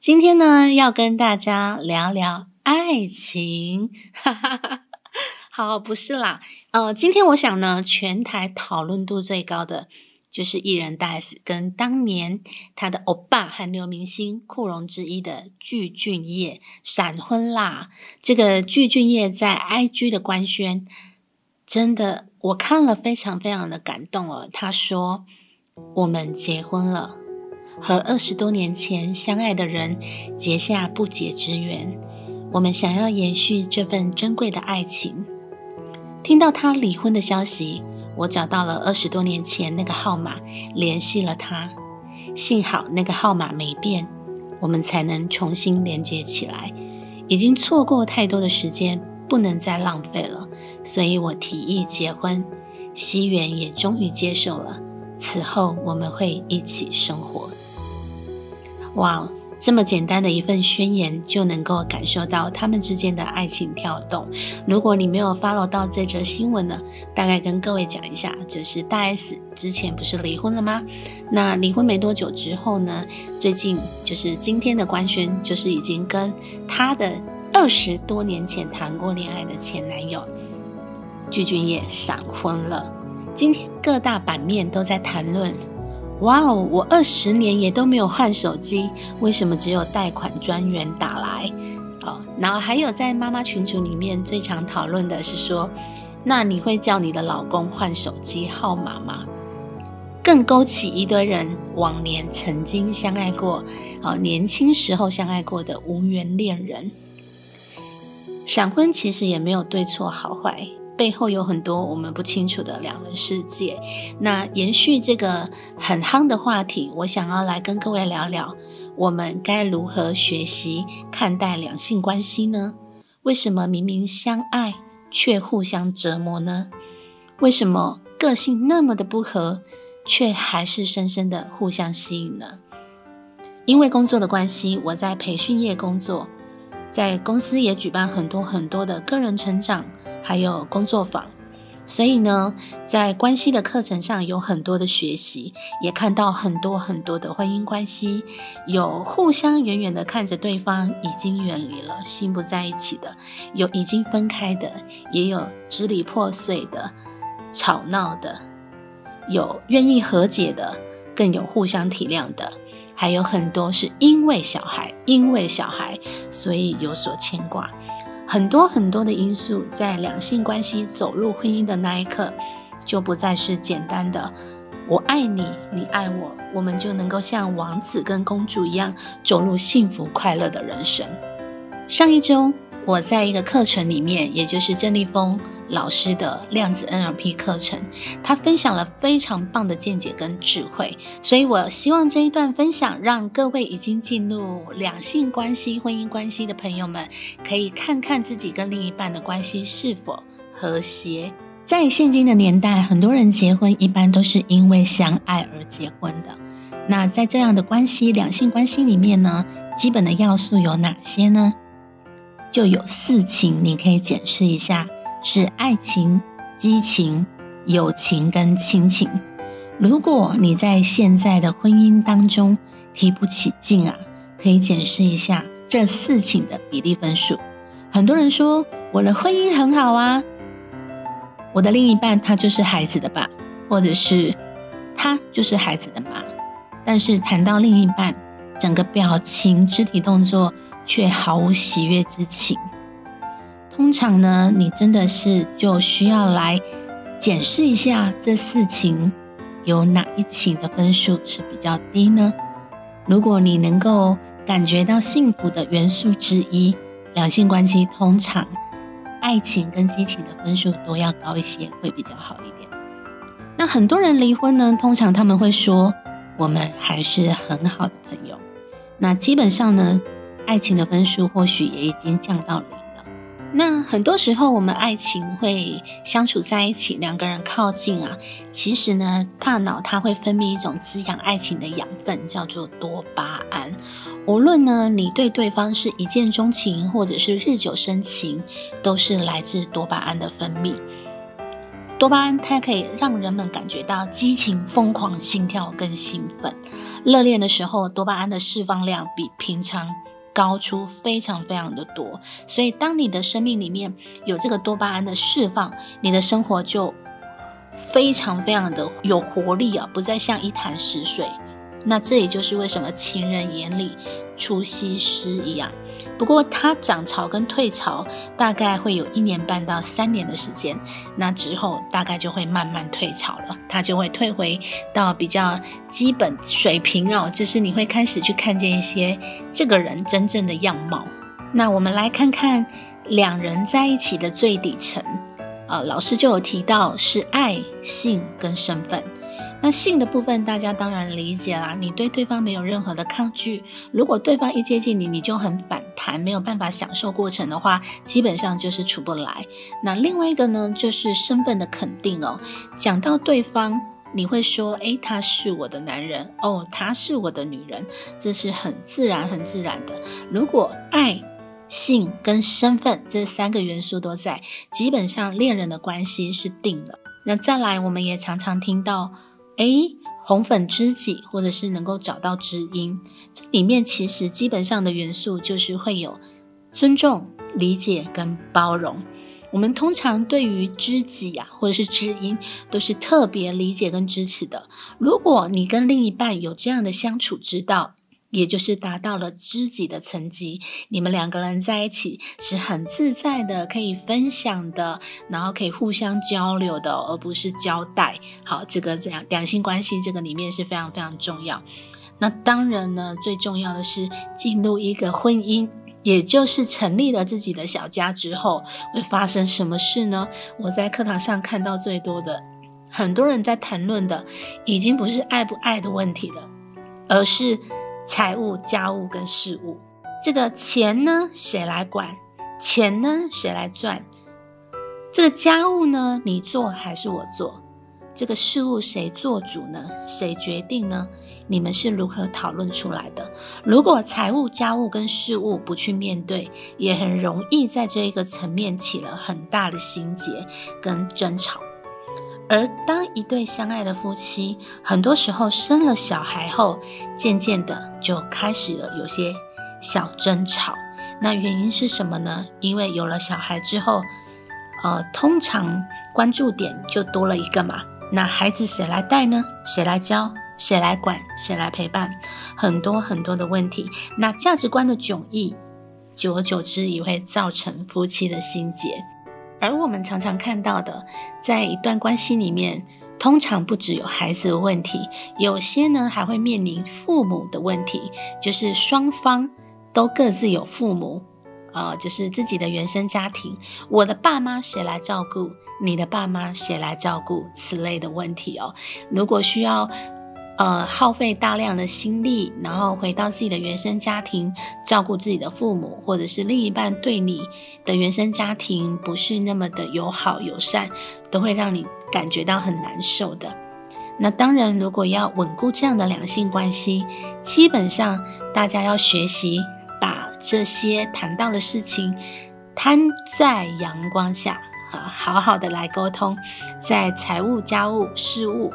今天呢，要跟大家聊聊爱情。哈哈哈。好，不是啦，呃，今天我想呢，全台讨论度最高的。就是艺人大 S 跟当年他的欧巴韩流明星库荣之一的具俊晔闪婚啦。这个具俊晔在 IG 的官宣，真的我看了非常非常的感动哦。他说：“我们结婚了，和二十多年前相爱的人结下不解之缘。我们想要延续这份珍贵的爱情。”听到他离婚的消息。我找到了二十多年前那个号码，联系了他。幸好那个号码没变，我们才能重新连接起来。已经错过太多的时间，不能再浪费了。所以我提议结婚，西元也终于接受了。此后我们会一起生活。哇！这么简单的一份宣言，就能够感受到他们之间的爱情跳动。如果你没有 follow 到这则新闻呢，大概跟各位讲一下，就是大 S 之前不是离婚了吗？那离婚没多久之后呢，最近就是今天的官宣，就是已经跟他的二十多年前谈过恋爱的前男友具俊晔闪婚了。今天各大版面都在谈论。哇哦！我二十年也都没有换手机，为什么只有贷款专员打来？哦，然后还有在妈妈群组里面最常讨论的是说，那你会叫你的老公换手机号码吗？更勾起一堆人往年曾经相爱过，哦，年轻时候相爱过的无缘恋人。闪婚其实也没有对错好坏。背后有很多我们不清楚的两人世界。那延续这个很夯的话题，我想要来跟各位聊聊，我们该如何学习看待两性关系呢？为什么明明相爱却互相折磨呢？为什么个性那么的不合，却还是深深的互相吸引呢？因为工作的关系，我在培训业工作，在公司也举办很多很多的个人成长。还有工作坊，所以呢，在关系的课程上有很多的学习，也看到很多很多的婚姻关系，有互相远远的看着对方已经远离了，心不在一起的，有已经分开的，也有支离破碎的，吵闹的，有愿意和解的，更有互相体谅的，还有很多是因为小孩，因为小孩，所以有所牵挂。很多很多的因素，在两性关系走入婚姻的那一刻，就不再是简单的“我爱你，你爱我”，我们就能够像王子跟公主一样走入幸福快乐的人生。上一周，我在一个课程里面，也就是郑立峰。老师的量子 NLP 课程，他分享了非常棒的见解跟智慧，所以我希望这一段分享，让各位已经进入两性关系、婚姻关系的朋友们，可以看看自己跟另一半的关系是否和谐。在现今的年代，很多人结婚一般都是因为相爱而结婚的。那在这样的关系、两性关系里面呢，基本的要素有哪些呢？就有四情，你可以检视一下。是爱情、激情、友情跟亲情。如果你在现在的婚姻当中提不起劲啊，可以检视一下这四情的比例分数。很多人说我的婚姻很好啊，我的另一半他就是孩子的爸，或者是他就是孩子的妈。但是谈到另一半，整个表情、肢体动作却毫无喜悦之情。通常呢，你真的是就需要来检视一下这四情有哪一情的分数是比较低呢？如果你能够感觉到幸福的元素之一，两性关系通常爱情跟激情的分数都要高一些，会比较好一点。那很多人离婚呢，通常他们会说我们还是很好的朋友。那基本上呢。爱情的分数或许也已经降到零。那很多时候，我们爱情会相处在一起，两个人靠近啊，其实呢，大脑它会分泌一种滋养爱情的养分，叫做多巴胺。无论呢，你对对方是一见钟情，或者是日久生情，都是来自多巴胺的分泌。多巴胺它可以让人们感觉到激情、疯狂、心跳跟兴奋。热恋的时候，多巴胺的释放量比平常。高出非常非常的多，所以当你的生命里面有这个多巴胺的释放，你的生活就非常非常的有活力啊，不再像一潭死水。那这也就是为什么情人眼里出西施一样。不过它涨潮跟退潮大概会有一年半到三年的时间，那之后大概就会慢慢退潮了，它就会退回到比较基本水平哦，就是你会开始去看见一些这个人真正的样貌。那我们来看看两人在一起的最底层，呃，老师就有提到是爱、性跟身份。那性的部分，大家当然理解啦。你对对方没有任何的抗拒，如果对方一接近你，你就很反弹，没有办法享受过程的话，基本上就是处不来。那另外一个呢，就是身份的肯定哦。讲到对方，你会说：“诶，他是我的男人哦，他是我的女人。”这是很自然、很自然的。如果爱、性跟身份这三个元素都在，基本上恋人的关系是定了。那再来，我们也常常听到。诶，红粉知己，或者是能够找到知音，这里面其实基本上的元素就是会有尊重、理解跟包容。我们通常对于知己啊，或者是知音，都是特别理解跟支持的。如果你跟另一半有这样的相处之道，也就是达到了知己的层级，你们两个人在一起是很自在的，可以分享的，然后可以互相交流的，而不是交代。好，这个这样两性关系这个里面是非常非常重要。那当然呢，最重要的是进入一个婚姻，也就是成立了自己的小家之后，会发生什么事呢？我在课堂上看到最多的，很多人在谈论的，已经不是爱不爱的问题了，而是。财务、家务跟事务，这个钱呢，谁来管？钱呢，谁来赚？这个家务呢，你做还是我做？这个事务谁做主呢？谁决定呢？你们是如何讨论出来的？如果财务、家务跟事务不去面对，也很容易在这一个层面起了很大的心结跟争吵。而当一对相爱的夫妻，很多时候生了小孩后，渐渐的就开始了有些小争吵。那原因是什么呢？因为有了小孩之后，呃，通常关注点就多了一个嘛。那孩子谁来带呢？谁来教？谁来管？谁来陪伴？很多很多的问题。那价值观的迥异，久而久之也会造成夫妻的心结。而我们常常看到的，在一段关系里面，通常不只有孩子的问题，有些呢还会面临父母的问题，就是双方都各自有父母，呃，就是自己的原生家庭，我的爸妈谁来照顾？你的爸妈谁来照顾？此类的问题哦，如果需要。呃，耗费大量的心力，然后回到自己的原生家庭，照顾自己的父母，或者是另一半对你的原生家庭不是那么的友好友善，都会让你感觉到很难受的。那当然，如果要稳固这样的两性关系，基本上大家要学习把这些谈到的事情摊在阳光下啊，好好的来沟通，在财务、家务、事务。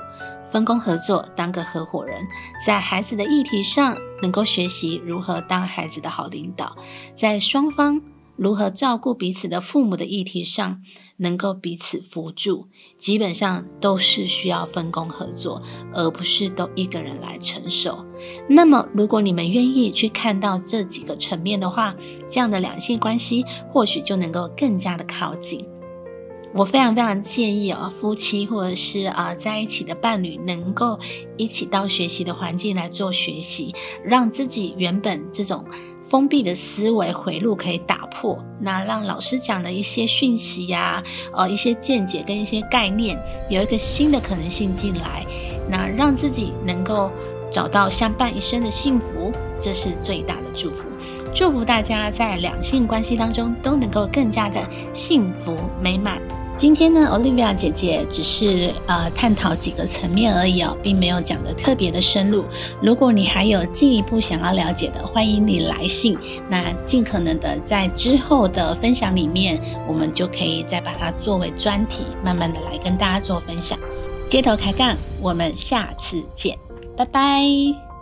分工合作，当个合伙人，在孩子的议题上能够学习如何当孩子的好领导，在双方如何照顾彼此的父母的议题上能够彼此扶助，基本上都是需要分工合作，而不是都一个人来承受。那么，如果你们愿意去看到这几个层面的话，这样的两性关系或许就能够更加的靠近。我非常非常建议啊，夫妻或者是啊在一起的伴侣，能够一起到学习的环境来做学习，让自己原本这种封闭的思维回路可以打破。那让老师讲的一些讯息呀，呃一些见解跟一些概念，有一个新的可能性进来，那让自己能够找到相伴一生的幸福，这是最大的祝福。祝福大家在两性关系当中都能够更加的幸福美满。今天呢，Olivia 姐姐只是呃探讨几个层面而已哦，并没有讲的特别的深入。如果你还有进一步想要了解的，欢迎你来信。那尽可能的在之后的分享里面，我们就可以再把它作为专题，慢慢的来跟大家做分享。街头开杠，我们下次见，拜拜。